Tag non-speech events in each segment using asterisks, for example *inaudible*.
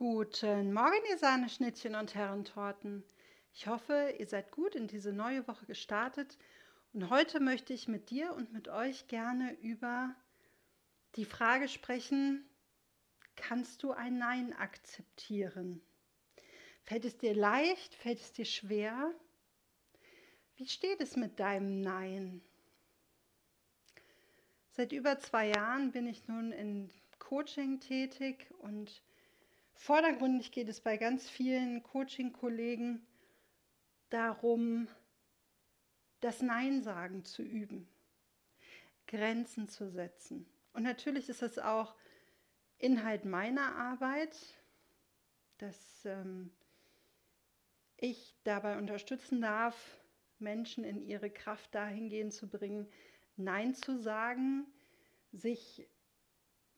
Guten Morgen, ihr Sahneschnittchen und Herrentorten. Ich hoffe, ihr seid gut in diese neue Woche gestartet. Und heute möchte ich mit dir und mit euch gerne über die Frage sprechen, kannst du ein Nein akzeptieren? Fällt es dir leicht? Fällt es dir schwer? Wie steht es mit deinem Nein? Seit über zwei Jahren bin ich nun in Coaching tätig und Vordergründig geht es bei ganz vielen Coaching-Kollegen darum, das Nein-Sagen zu üben, Grenzen zu setzen. Und natürlich ist das auch Inhalt meiner Arbeit, dass ähm, ich dabei unterstützen darf, Menschen in ihre Kraft dahingehend zu bringen, Nein zu sagen, sich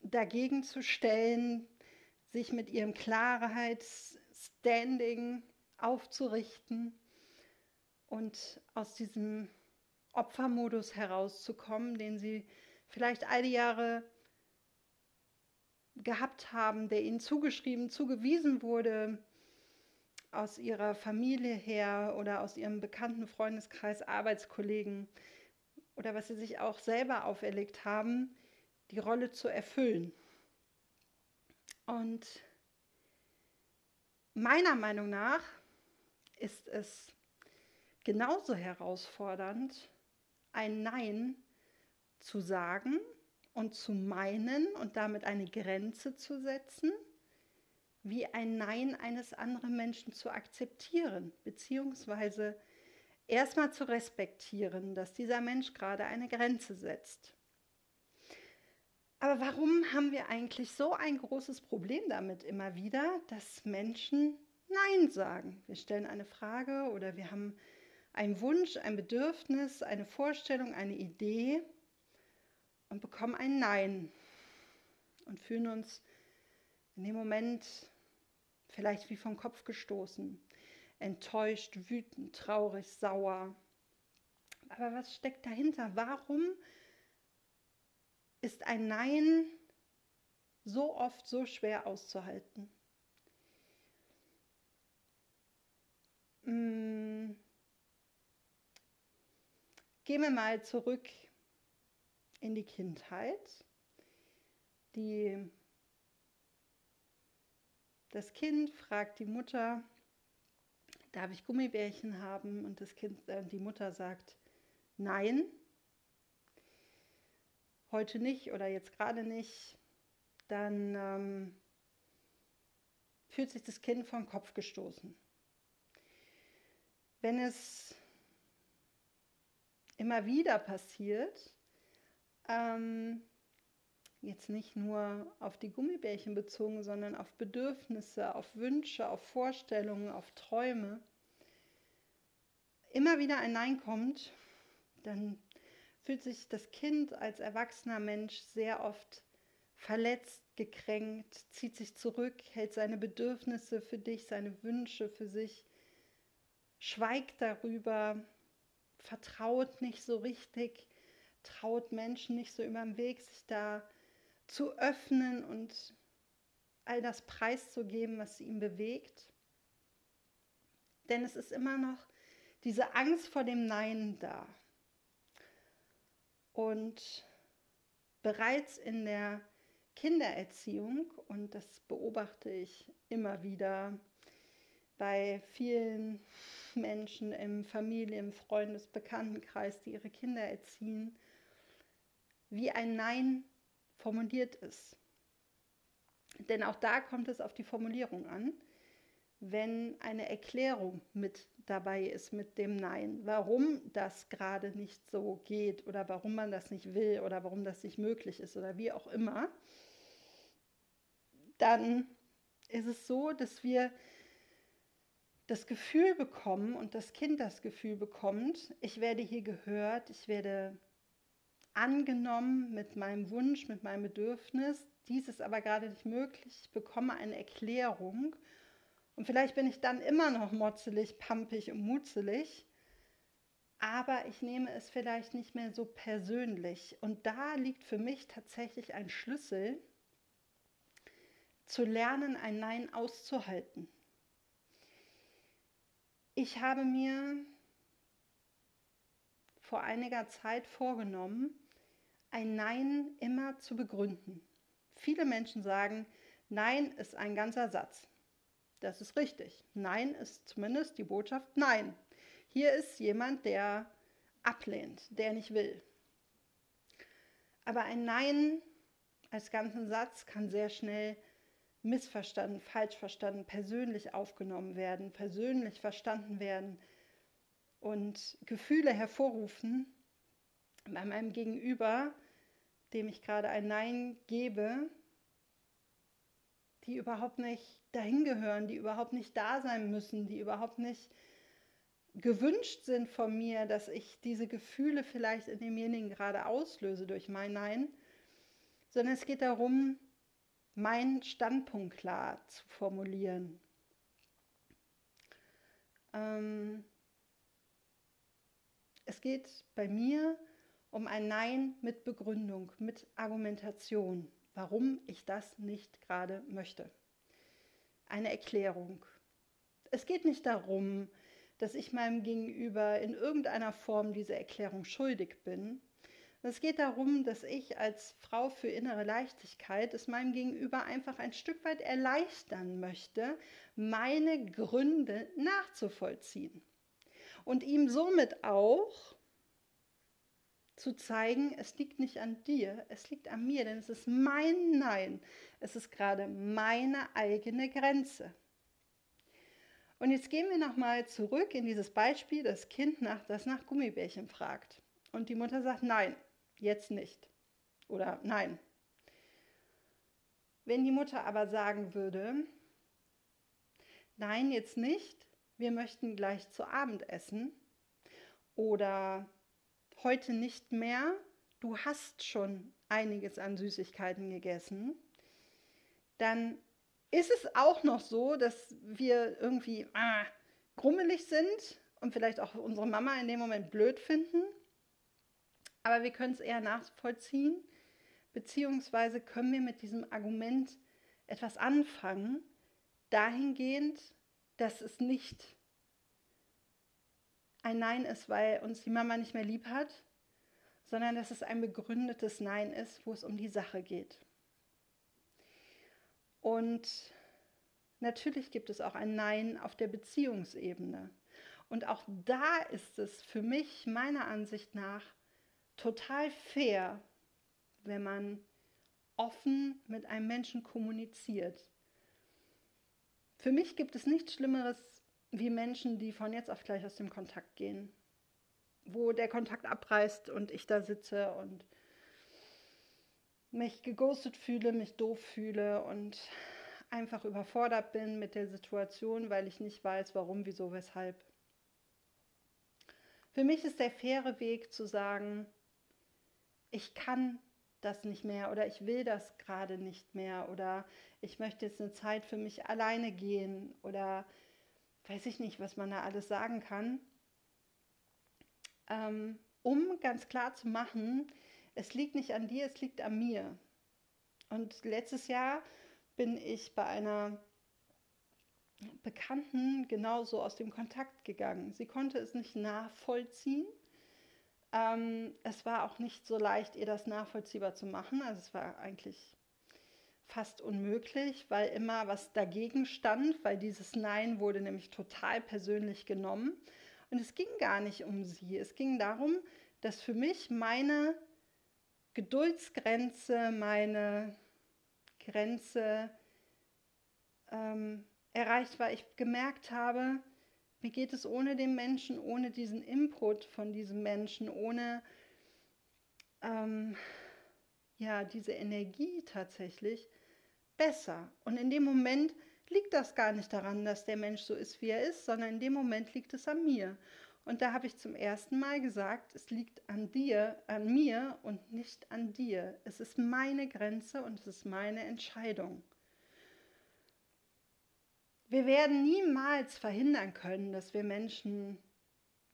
dagegen zu stellen, sich mit ihrem Klarheitsstanding aufzurichten und aus diesem Opfermodus herauszukommen, den sie vielleicht all die Jahre gehabt haben, der ihnen zugeschrieben, zugewiesen wurde aus ihrer Familie her oder aus ihrem bekannten Freundeskreis, Arbeitskollegen oder was sie sich auch selber auferlegt haben, die Rolle zu erfüllen. Und meiner Meinung nach ist es genauso herausfordernd, ein Nein zu sagen und zu meinen und damit eine Grenze zu setzen, wie ein Nein eines anderen Menschen zu akzeptieren, beziehungsweise erstmal zu respektieren, dass dieser Mensch gerade eine Grenze setzt. Aber warum haben wir eigentlich so ein großes Problem damit immer wieder, dass Menschen Nein sagen? Wir stellen eine Frage oder wir haben einen Wunsch, ein Bedürfnis, eine Vorstellung, eine Idee und bekommen ein Nein und fühlen uns in dem Moment vielleicht wie vom Kopf gestoßen, enttäuscht, wütend, traurig, sauer. Aber was steckt dahinter? Warum ist ein Nein so oft so schwer auszuhalten. Hm. Gehen wir mal zurück in die Kindheit. Die, das Kind fragt die Mutter, darf ich Gummibärchen haben? Und das Kind, äh, die Mutter sagt, nein heute nicht oder jetzt gerade nicht, dann ähm, fühlt sich das Kind vom Kopf gestoßen. Wenn es immer wieder passiert, ähm, jetzt nicht nur auf die Gummibärchen bezogen, sondern auf Bedürfnisse, auf Wünsche, auf Vorstellungen, auf Träume, immer wieder ein Nein kommt, dann fühlt sich das Kind als erwachsener Mensch sehr oft verletzt, gekränkt, zieht sich zurück, hält seine Bedürfnisse für dich, seine Wünsche für sich, schweigt darüber, vertraut nicht so richtig, traut Menschen nicht so über den Weg, sich da zu öffnen und all das preiszugeben, was ihn bewegt. Denn es ist immer noch diese Angst vor dem Nein da. Und bereits in der Kindererziehung, und das beobachte ich immer wieder bei vielen Menschen im Familien-, Freundes-, Bekanntenkreis, die ihre Kinder erziehen, wie ein Nein formuliert ist. Denn auch da kommt es auf die Formulierung an, wenn eine Erklärung mit dabei ist mit dem Nein, warum das gerade nicht so geht oder warum man das nicht will oder warum das nicht möglich ist oder wie auch immer, dann ist es so, dass wir das Gefühl bekommen und das Kind das Gefühl bekommt, ich werde hier gehört, ich werde angenommen mit meinem Wunsch, mit meinem Bedürfnis, dies ist aber gerade nicht möglich, ich bekomme eine Erklärung und vielleicht bin ich dann immer noch motzelig, pampig und mutzelig, aber ich nehme es vielleicht nicht mehr so persönlich. Und da liegt für mich tatsächlich ein Schlüssel zu lernen, ein Nein auszuhalten. Ich habe mir vor einiger Zeit vorgenommen, ein Nein immer zu begründen. Viele Menschen sagen, Nein ist ein ganzer Satz. Das ist richtig. Nein ist zumindest die Botschaft Nein. Hier ist jemand, der ablehnt, der nicht will. Aber ein Nein als ganzen Satz kann sehr schnell missverstanden, falsch verstanden, persönlich aufgenommen werden, persönlich verstanden werden und Gefühle hervorrufen bei meinem Gegenüber, dem ich gerade ein Nein gebe, die überhaupt nicht dahin gehören, die überhaupt nicht da sein müssen, die überhaupt nicht gewünscht sind von mir, dass ich diese Gefühle vielleicht in demjenigen gerade auslöse durch mein Nein, sondern es geht darum, meinen Standpunkt klar zu formulieren. Ähm, es geht bei mir um ein Nein mit Begründung, mit Argumentation, warum ich das nicht gerade möchte. Eine Erklärung. Es geht nicht darum, dass ich meinem Gegenüber in irgendeiner Form diese Erklärung schuldig bin. Es geht darum, dass ich als Frau für innere Leichtigkeit es meinem Gegenüber einfach ein Stück weit erleichtern möchte, meine Gründe nachzuvollziehen. Und ihm somit auch zu zeigen, es liegt nicht an dir, es liegt an mir, denn es ist mein Nein. Es ist gerade meine eigene Grenze. Und jetzt gehen wir nochmal zurück in dieses Beispiel, das Kind, nach, das nach Gummibärchen fragt. Und die Mutter sagt, nein, jetzt nicht. Oder nein. Wenn die Mutter aber sagen würde, nein, jetzt nicht, wir möchten gleich zu Abend essen. Oder heute nicht mehr, du hast schon einiges an Süßigkeiten gegessen, dann ist es auch noch so, dass wir irgendwie ah, grummelig sind und vielleicht auch unsere Mama in dem Moment blöd finden. Aber wir können es eher nachvollziehen, beziehungsweise können wir mit diesem Argument etwas anfangen, dahingehend, dass es nicht ein Nein ist, weil uns die Mama nicht mehr lieb hat, sondern dass es ein begründetes Nein ist, wo es um die Sache geht. Und natürlich gibt es auch ein Nein auf der Beziehungsebene. Und auch da ist es für mich meiner Ansicht nach total fair, wenn man offen mit einem Menschen kommuniziert. Für mich gibt es nichts Schlimmeres wie Menschen, die von jetzt auf gleich aus dem Kontakt gehen, wo der Kontakt abreißt und ich da sitze und mich geghostet fühle, mich doof fühle und einfach überfordert bin mit der Situation, weil ich nicht weiß, warum, wieso, weshalb. Für mich ist der faire Weg zu sagen, ich kann das nicht mehr oder ich will das gerade nicht mehr oder ich möchte jetzt eine Zeit für mich alleine gehen oder weiß ich nicht, was man da alles sagen kann, ähm, um ganz klar zu machen, es liegt nicht an dir, es liegt an mir. Und letztes Jahr bin ich bei einer Bekannten genauso aus dem Kontakt gegangen. Sie konnte es nicht nachvollziehen. Ähm, es war auch nicht so leicht, ihr das nachvollziehbar zu machen. Also es war eigentlich fast unmöglich, weil immer was dagegen stand, weil dieses Nein wurde nämlich total persönlich genommen. Und es ging gar nicht um sie. Es ging darum, dass für mich meine Geduldsgrenze, meine Grenze ähm, erreicht war. Ich gemerkt habe, mir geht es ohne den Menschen, ohne diesen Input von diesem Menschen, ohne ähm, ja, diese Energie tatsächlich besser. Und in dem Moment liegt das gar nicht daran, dass der Mensch so ist, wie er ist, sondern in dem Moment liegt es an mir. Und da habe ich zum ersten Mal gesagt, es liegt an dir, an mir und nicht an dir. Es ist meine Grenze und es ist meine Entscheidung. Wir werden niemals verhindern können, dass wir Menschen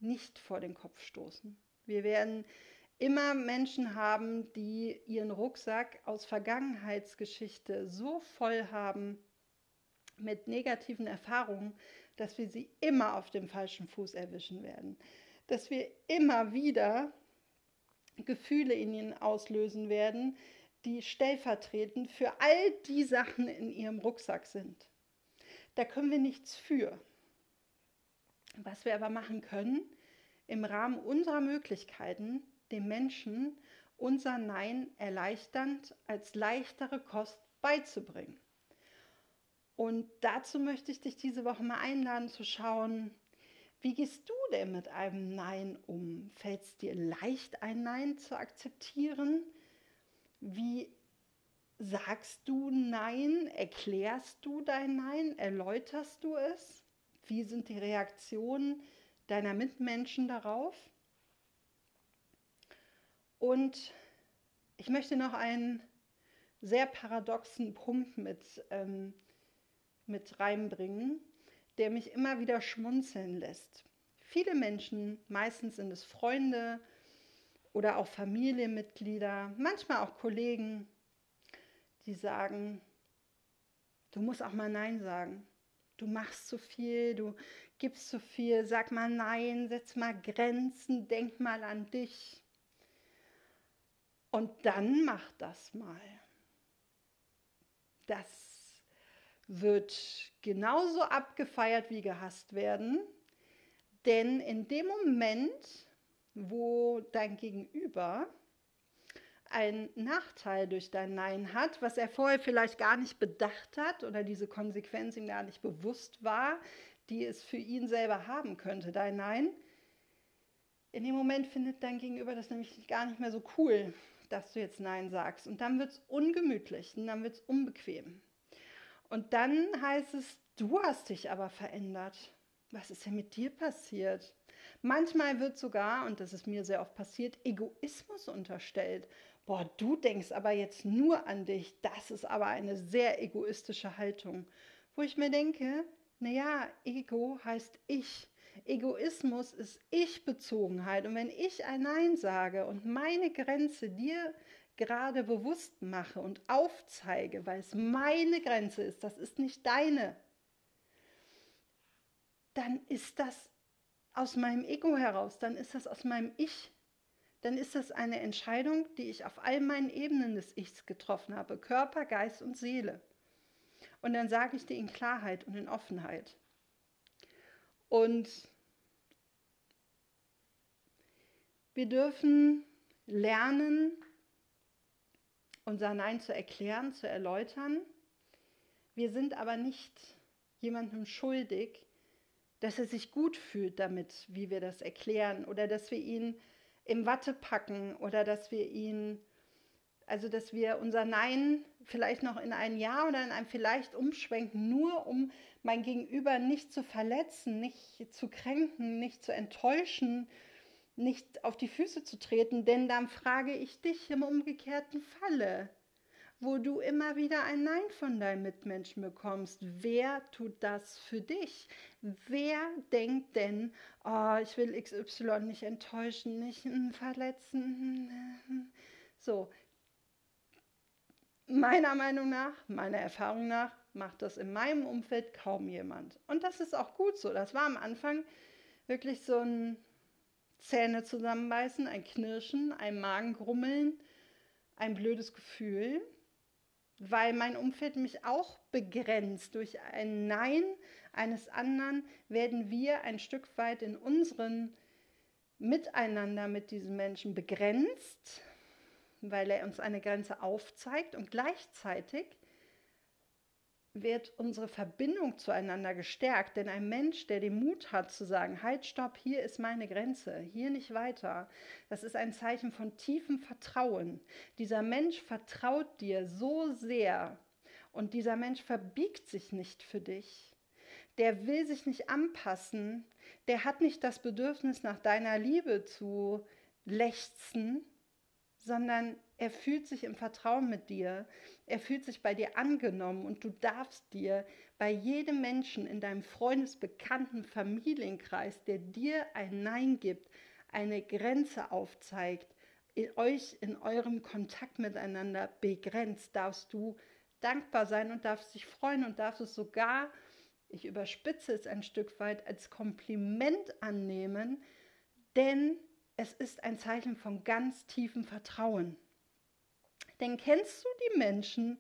nicht vor den Kopf stoßen. Wir werden immer Menschen haben, die ihren Rucksack aus Vergangenheitsgeschichte so voll haben mit negativen Erfahrungen, dass wir sie immer auf dem falschen Fuß erwischen werden. Dass wir immer wieder Gefühle in ihnen auslösen werden, die stellvertretend für all die Sachen in ihrem Rucksack sind. Da können wir nichts für. Was wir aber machen können, im Rahmen unserer Möglichkeiten, dem Menschen unser Nein erleichternd als leichtere Kost beizubringen. Und dazu möchte ich dich diese Woche mal einladen zu schauen, wie gehst du denn mit einem Nein um? Fällt es dir leicht, ein Nein zu akzeptieren? Wie sagst du Nein? Erklärst du dein Nein? Erläuterst du es? Wie sind die Reaktionen deiner Mitmenschen darauf? Und ich möchte noch einen sehr paradoxen Punkt mit, ähm, mit reinbringen, der mich immer wieder schmunzeln lässt. Viele Menschen, meistens sind es Freunde oder auch Familienmitglieder, manchmal auch Kollegen, die sagen, du musst auch mal Nein sagen. Du machst zu viel, du gibst zu viel, sag mal Nein, setz mal Grenzen, denk mal an dich. Und dann mach das mal. Das wird genauso abgefeiert wie gehasst werden, denn in dem Moment, wo dein Gegenüber einen Nachteil durch dein Nein hat, was er vorher vielleicht gar nicht bedacht hat oder diese Konsequenz ihm gar nicht bewusst war, die es für ihn selber haben könnte, dein Nein. In dem Moment findet dein Gegenüber das nämlich gar nicht mehr so cool, dass du jetzt Nein sagst. Und dann wird es ungemütlich und dann wird es unbequem. Und dann heißt es, du hast dich aber verändert. Was ist denn mit dir passiert? Manchmal wird sogar, und das ist mir sehr oft passiert, Egoismus unterstellt. Boah, du denkst aber jetzt nur an dich. Das ist aber eine sehr egoistische Haltung. Wo ich mir denke, naja, Ego heißt ich. Egoismus ist Ich-Bezogenheit. Und wenn ich ein Nein sage und meine Grenze dir gerade bewusst mache und aufzeige, weil es meine Grenze ist, das ist nicht deine, dann ist das aus meinem Ego heraus, dann ist das aus meinem Ich, dann ist das eine Entscheidung, die ich auf all meinen Ebenen des Ichs getroffen habe, Körper, Geist und Seele. Und dann sage ich dir in Klarheit und in Offenheit. Und wir dürfen lernen, unser Nein zu erklären, zu erläutern. Wir sind aber nicht jemandem schuldig, dass er sich gut fühlt damit, wie wir das erklären oder dass wir ihn im Watte packen oder dass wir ihn, also dass wir unser Nein vielleicht noch in ein Ja oder in ein Vielleicht umschwenken, nur um mein Gegenüber nicht zu verletzen, nicht zu kränken, nicht zu enttäuschen, nicht auf die Füße zu treten, denn dann frage ich dich im umgekehrten Falle, wo du immer wieder ein Nein von deinem Mitmenschen bekommst. Wer tut das für dich? Wer denkt denn, oh, ich will XY nicht enttäuschen, nicht verletzen? *laughs* So, meiner Meinung nach, meiner Erfahrung nach, macht das in meinem Umfeld kaum jemand. Und das ist auch gut so. Das war am Anfang wirklich so ein Zähne zusammenbeißen, ein Knirschen, ein Magengrummeln, ein blödes Gefühl, weil mein Umfeld mich auch begrenzt. Durch ein Nein eines anderen werden wir ein Stück weit in unseren Miteinander mit diesem Menschen begrenzt, weil er uns eine Grenze aufzeigt und gleichzeitig wird unsere Verbindung zueinander gestärkt. Denn ein Mensch, der den Mut hat zu sagen, halt, stopp, hier ist meine Grenze, hier nicht weiter, das ist ein Zeichen von tiefem Vertrauen. Dieser Mensch vertraut dir so sehr und dieser Mensch verbiegt sich nicht für dich. Der will sich nicht anpassen, der hat nicht das Bedürfnis nach deiner Liebe zu lechzen, sondern er fühlt sich im Vertrauen mit dir. Er fühlt sich bei dir angenommen und du darfst dir bei jedem Menschen in deinem Freundesbekannten Familienkreis, der dir ein Nein gibt, eine Grenze aufzeigt, euch in eurem Kontakt miteinander begrenzt, darfst du dankbar sein und darfst dich freuen und darfst es sogar, ich überspitze es ein Stück weit, als Kompliment annehmen, denn es ist ein Zeichen von ganz tiefem Vertrauen. Denn kennst du die Menschen,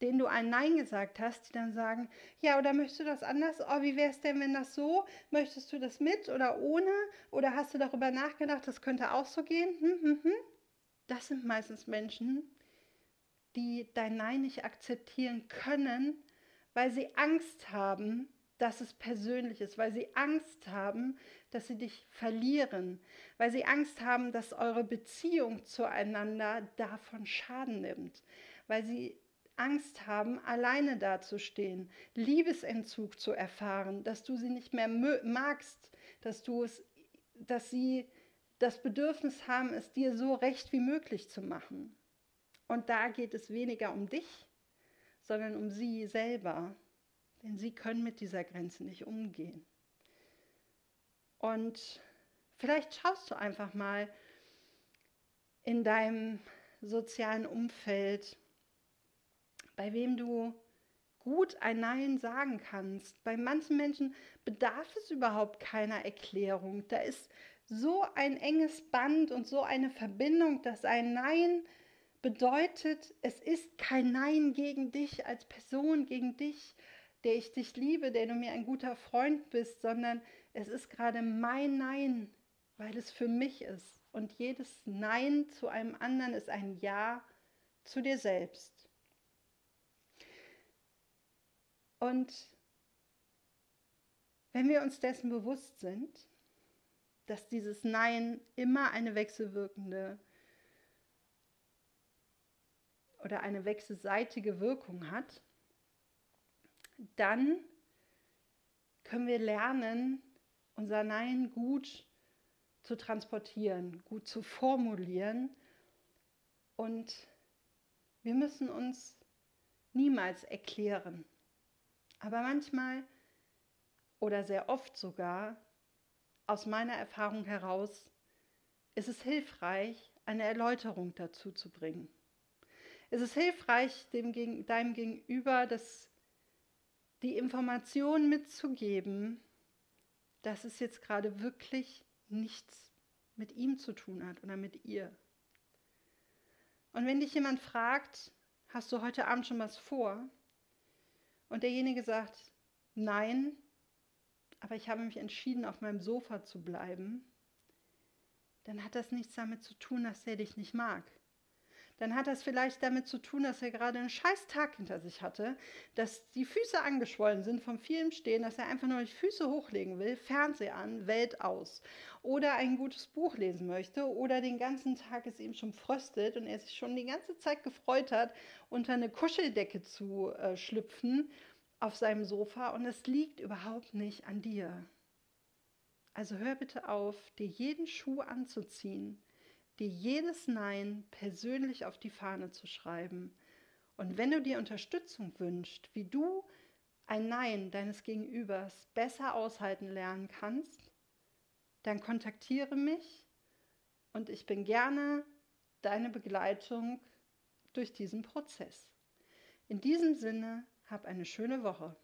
denen du ein Nein gesagt hast, die dann sagen, ja, oder möchtest du das anders? Oh, wie wäre es denn, wenn das so? Möchtest du das mit oder ohne? Oder hast du darüber nachgedacht, das könnte auch so gehen? Hm, hm, hm. Das sind meistens Menschen, die dein Nein nicht akzeptieren können, weil sie Angst haben, dass es persönlich ist, weil sie Angst haben, dass sie dich verlieren, weil sie Angst haben, dass eure Beziehung zueinander davon Schaden nimmt, weil sie Angst haben, alleine dazustehen, Liebesentzug zu erfahren, dass du sie nicht mehr magst, dass du es, dass sie das Bedürfnis haben, es dir so recht wie möglich zu machen. Und da geht es weniger um dich, sondern um sie selber, denn sie können mit dieser Grenze nicht umgehen. Und vielleicht schaust du einfach mal in deinem sozialen Umfeld, bei wem du gut ein Nein sagen kannst. Bei manchen Menschen bedarf es überhaupt keiner Erklärung. Da ist so ein enges Band und so eine Verbindung, dass ein Nein bedeutet, es ist kein Nein gegen dich als Person, gegen dich, der ich dich liebe, der du mir ein guter Freund bist, sondern es ist gerade mein Nein, weil es für mich ist. Und jedes Nein zu einem anderen ist ein Ja zu dir selbst. Und wenn wir uns dessen bewusst sind, dass dieses Nein immer eine wechselwirkende oder eine wechselseitige Wirkung hat, dann können wir lernen, unser Nein gut zu transportieren, gut zu formulieren. Und wir müssen uns niemals erklären. Aber manchmal oder sehr oft sogar, aus meiner Erfahrung heraus, ist es hilfreich, eine Erläuterung dazu zu bringen. Es ist hilfreich, dem, deinem Gegenüber das, die Information mitzugeben, dass es jetzt gerade wirklich nichts mit ihm zu tun hat oder mit ihr. Und wenn dich jemand fragt, hast du heute Abend schon was vor? Und derjenige sagt, nein, aber ich habe mich entschieden, auf meinem Sofa zu bleiben, dann hat das nichts damit zu tun, dass er dich nicht mag dann hat das vielleicht damit zu tun, dass er gerade einen scheiß Tag hinter sich hatte, dass die Füße angeschwollen sind vom vielen Stehen, dass er einfach nur die Füße hochlegen will, Fernseher an, Welt aus oder ein gutes Buch lesen möchte oder den ganzen Tag es ihm schon fröstet und er sich schon die ganze Zeit gefreut hat, unter eine Kuscheldecke zu äh, schlüpfen auf seinem Sofa und es liegt überhaupt nicht an dir. Also hör bitte auf, dir jeden Schuh anzuziehen, dir jedes Nein persönlich auf die Fahne zu schreiben. Und wenn du dir Unterstützung wünschst, wie du ein Nein deines Gegenübers besser aushalten lernen kannst, dann kontaktiere mich und ich bin gerne deine Begleitung durch diesen Prozess. In diesem Sinne, hab eine schöne Woche.